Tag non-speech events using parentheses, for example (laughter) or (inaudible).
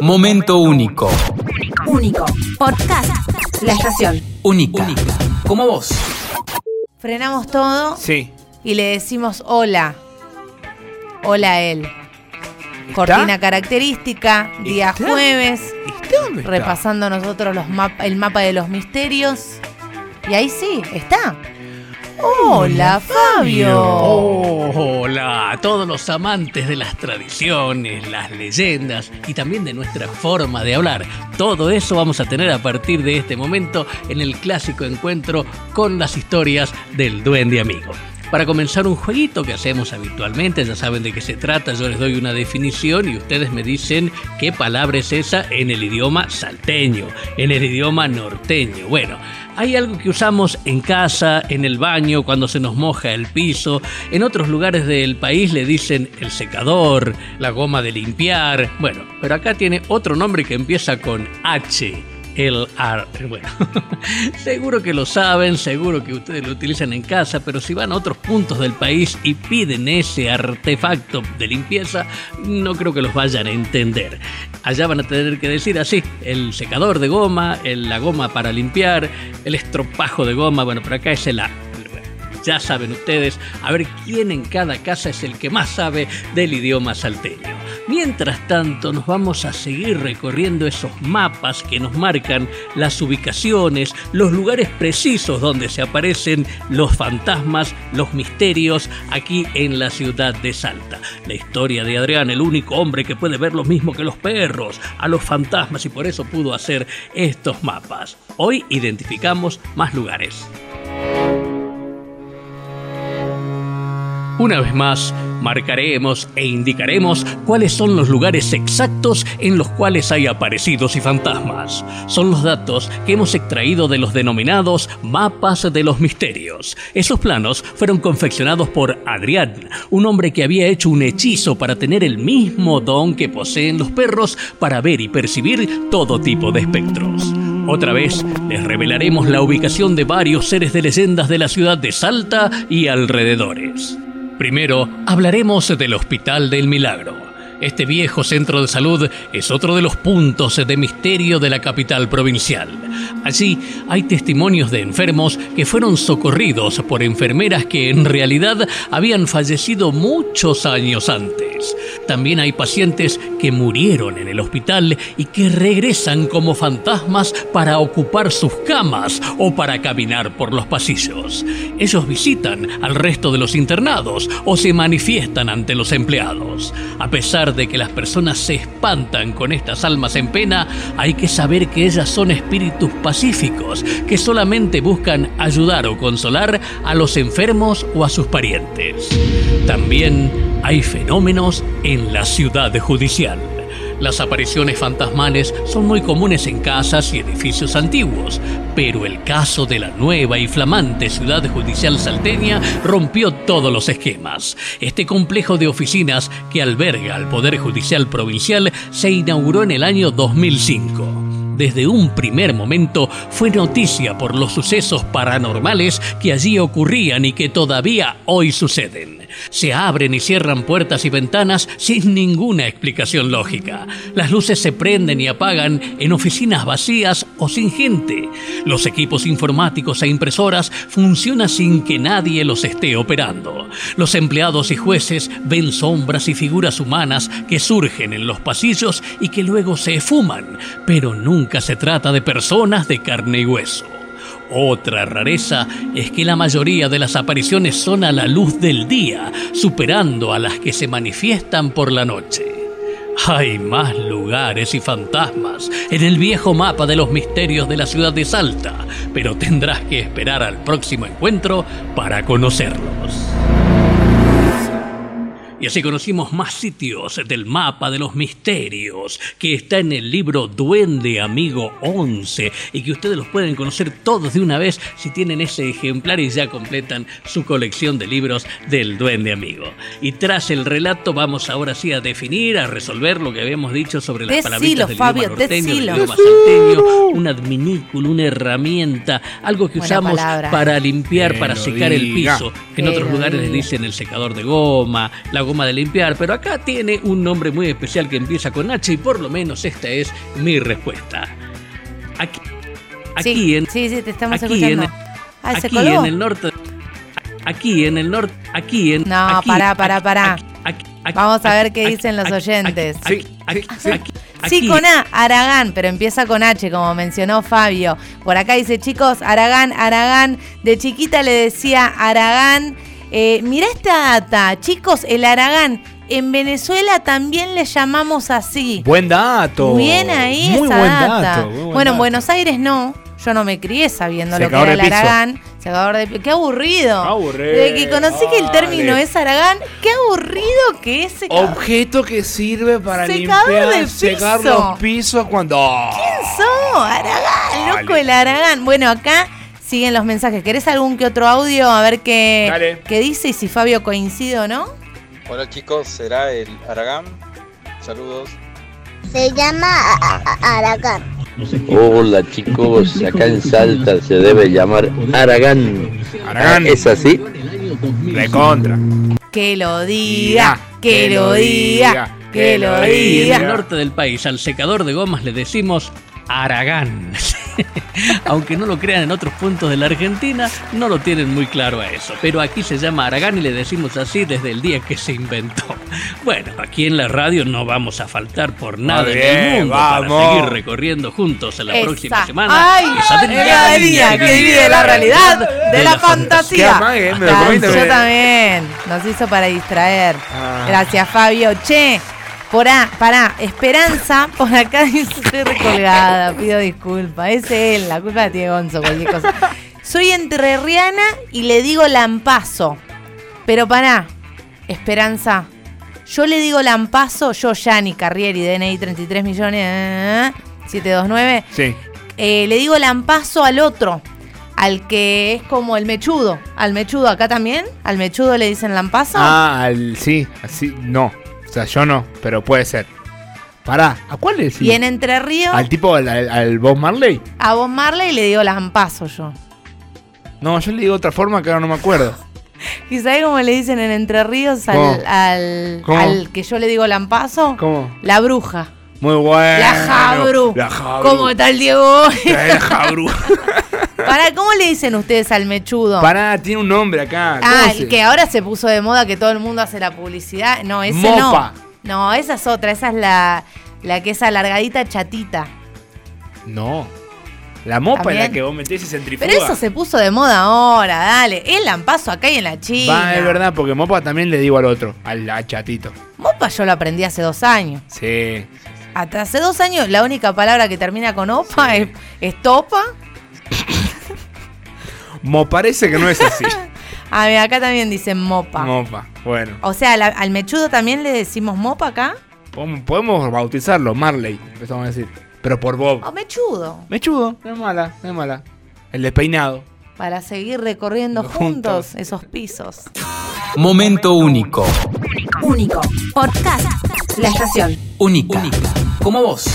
Momento único. Único. Podcast. La estación. Única. Como vos. Frenamos todo Sí. y le decimos hola. Hola a él. Cortina característica, día ¿Está? jueves, ¿Está dónde está? repasando nosotros los map- el mapa de los misterios. Y ahí sí, está. Hola, Fabio. Hola a todos los amantes de las tradiciones, las leyendas y también de nuestra forma de hablar. Todo eso vamos a tener a partir de este momento en el clásico encuentro con las historias del duende amigo. Para comenzar un jueguito que hacemos habitualmente, ya saben de qué se trata, yo les doy una definición y ustedes me dicen qué palabra es esa en el idioma salteño, en el idioma norteño. Bueno, hay algo que usamos en casa, en el baño, cuando se nos moja el piso. En otros lugares del país le dicen el secador, la goma de limpiar. Bueno, pero acá tiene otro nombre que empieza con H. El ar. (laughs) Bueno, seguro que lo saben, seguro que ustedes lo utilizan en casa, pero si van a otros puntos del país y piden ese artefacto de limpieza, no creo que los vayan a entender. Allá van a tener que decir así, el secador de goma, el- la goma para limpiar, el estropajo de goma, bueno, por acá es el. Bueno, Ya saben ustedes, a ver quién en cada casa es el que más sabe del idioma salteño. Mientras tanto, nos vamos a seguir recorriendo esos mapas que nos marcan las ubicaciones, los lugares precisos donde se aparecen los fantasmas, los misterios aquí en la ciudad de Salta. La historia de Adrián, el único hombre que puede ver lo mismo que los perros, a los fantasmas y por eso pudo hacer estos mapas. Hoy identificamos más lugares. Una vez más, marcaremos e indicaremos cuáles son los lugares exactos en los cuales hay aparecidos y fantasmas. Son los datos que hemos extraído de los denominados mapas de los misterios. Esos planos fueron confeccionados por Adrián, un hombre que había hecho un hechizo para tener el mismo don que poseen los perros para ver y percibir todo tipo de espectros. Otra vez les revelaremos la ubicación de varios seres de leyendas de la ciudad de Salta y alrededores. Primero, hablaremos del Hospital del Milagro. Este viejo centro de salud es otro de los puntos de misterio de la capital provincial. Allí hay testimonios de enfermos que fueron socorridos por enfermeras que en realidad habían fallecido muchos años antes. También hay pacientes que murieron en el hospital y que regresan como fantasmas para ocupar sus camas o para caminar por los pasillos. Ellos visitan al resto de los internados o se manifiestan ante los empleados. A pesar de que las personas se espantan con estas almas en pena, hay que saber que ellas son espíritus pacíficos que solamente buscan ayudar o consolar a los enfermos o a sus parientes. También hay fenómenos en la ciudad judicial. Las apariciones fantasmales son muy comunes en casas y edificios antiguos, pero el caso de la nueva y flamante ciudad judicial salteña rompió todos los esquemas. Este complejo de oficinas que alberga al Poder Judicial Provincial se inauguró en el año 2005 desde un primer momento fue noticia por los sucesos paranormales que allí ocurrían y que todavía hoy suceden. Se abren y cierran puertas y ventanas sin ninguna explicación lógica. Las luces se prenden y apagan en oficinas vacías o sin gente. Los equipos informáticos e impresoras funcionan sin que nadie los esté operando. Los empleados y jueces ven sombras y figuras humanas que surgen en los pasillos y que luego se esfuman, pero nunca se trata de personas de carne y hueso. Otra rareza es que la mayoría de las apariciones son a la luz del día, superando a las que se manifiestan por la noche. Hay más lugares y fantasmas en el viejo mapa de los misterios de la ciudad de Salta, pero tendrás que esperar al próximo encuentro para conocerlos. Y así conocimos más sitios del mapa de los misterios que está en el libro Duende Amigo 11 y que ustedes los pueden conocer todos de una vez si tienen ese ejemplar y ya completan su colección de libros del Duende Amigo. Y tras el relato vamos ahora sí a definir, a resolver lo que habíamos dicho sobre las Decilo, palabritas del Fabio, idioma norteño, del idioma salteño, un adminículo, una herramienta, algo que Buena usamos palabra. para limpiar, Que para secar el piso. En Que otros lo lugares les dicen el secador de goma, la goma de limpiar, pero acá tiene un nombre muy especial que empieza con H y por lo menos esta es mi respuesta. Aquí, aquí sí, en sí, sí, te estamos aquí escuchando. en- ah, ¿se aquí coló? en el norte aquí en el norte aquí en No, aquí, pará, pará, pará. aquí, aquí, aquí, Vamos a ver qué aquí, dicen los aquí, oyentes. aquí, Sí, aquí, sí, aquí, Sí, aquí. con A, Aragán, pero empieza con H, como mencionó Fabio. Por acá dice, chicos, Aragán, Aragán. De chiquita le decía Aragán. Eh, mirá esta data, chicos, el Aragán. En Venezuela también le llamamos así. Buen dato. Bien ahí Muy esa buen data. dato. muy buen bueno, en. Buenos Aires no. Yo no me crié sabiendo lo que era el de. Aragán. Secador de Qué aburrido. Aburrido, Desde que conocí que el término es Aragán, qué aburrido que es secador. Objeto que sirve para Secador limpiar, de secar los pisos cuando. So, Aragán, loco el Aragán. Bueno, acá siguen los mensajes. ¿Querés algún que otro audio? A ver qué, Dale. qué dice y si Fabio coincide o no. Hola chicos, será el Aragán. Saludos. Se llama Aragán. Hola chicos, acá en Salta se debe llamar Aragán. Aragán. ¿Es así? Recontra. Que lo Diga, diga, que lo diga, que lo Aquí en el diga. norte del país, al secador de gomas le decimos Aragán. (laughs) Aunque no lo crean en otros puntos de la Argentina, no lo tienen muy claro a eso. Pero aquí se llama Aragán y le decimos así desde el día que se inventó. Bueno, aquí en la radio no vamos a faltar por nada Muy en el mundo vamos. para seguir recorriendo juntos en la próxima semana. Ay, la línea que divide la realidad de la fantasía. Qué amague, me lo comiste, Yo también. Nos hizo para distraer. Ah. Gracias, Fabio. Che, por a, pará, Esperanza, por acá (laughs) dice, estoy recolgada, pido disculpas. Es él, la culpa la tiene Gonzo, cualquier cosa. Soy entrerriana y le digo lampazo. Pero pará, Esperanza, yo le digo lampazo, yo, Yani Carrieri, DNI 33 millones, eh, 729. Sí. Eh, le digo lampazo al otro, al que es como el mechudo. Al mechudo, acá también, al mechudo le dicen lampazo. Ah, al, sí, así, no. Sea, yo no, pero puede ser. Pará, ¿a cuál le decís? Y en Entre Ríos, ¿Al tipo, al, al, al Bob Marley? a Bob Marley le digo lampazo yo. No, yo le digo otra forma que ahora no me acuerdo. (laughs) ¿Y sabes cómo le dicen en Entre Ríos al, ¿Cómo? al que yo le digo lampazo? ¿Cómo? La bruja. Muy bueno. La Jabru. La Jabru. ¿Cómo está el Diego? La Jabru. (laughs) Para, ¿cómo le dicen ustedes al mechudo? Pará, tiene un nombre acá. ¿Cómo Ah, se- el que ahora se puso de moda que todo el mundo hace la publicidad. No, ese Mopa. no. No, esa es otra. Esa es la, la que es alargadita chatita. No. La mopa es la que vos metés y centrifuga. Pero eso se puso de moda ahora, dale. El lampazo acá y en la China. Va, es verdad, porque mopa también le digo al otro, al, al chatito. Mopa yo lo aprendí hace dos años. Sí. Hasta hace dos años la única palabra que termina con opa es, es topa. Mo parece que no es así. (laughs) A ver, acá también dicen mopa. mopa. Bueno. O sea, la- al mechudo también le decimos mopa acá. Podemos- Podemos bautizarlo, Marley, empezamos a decir. Pero por Bob. O mechudo. Mechudo, no es mala, no es mala. El despeinado. Para seguir recorriendo Juntos. juntos esos pisos. Momento único. Único. Podcast. La estación. Única. Como vos.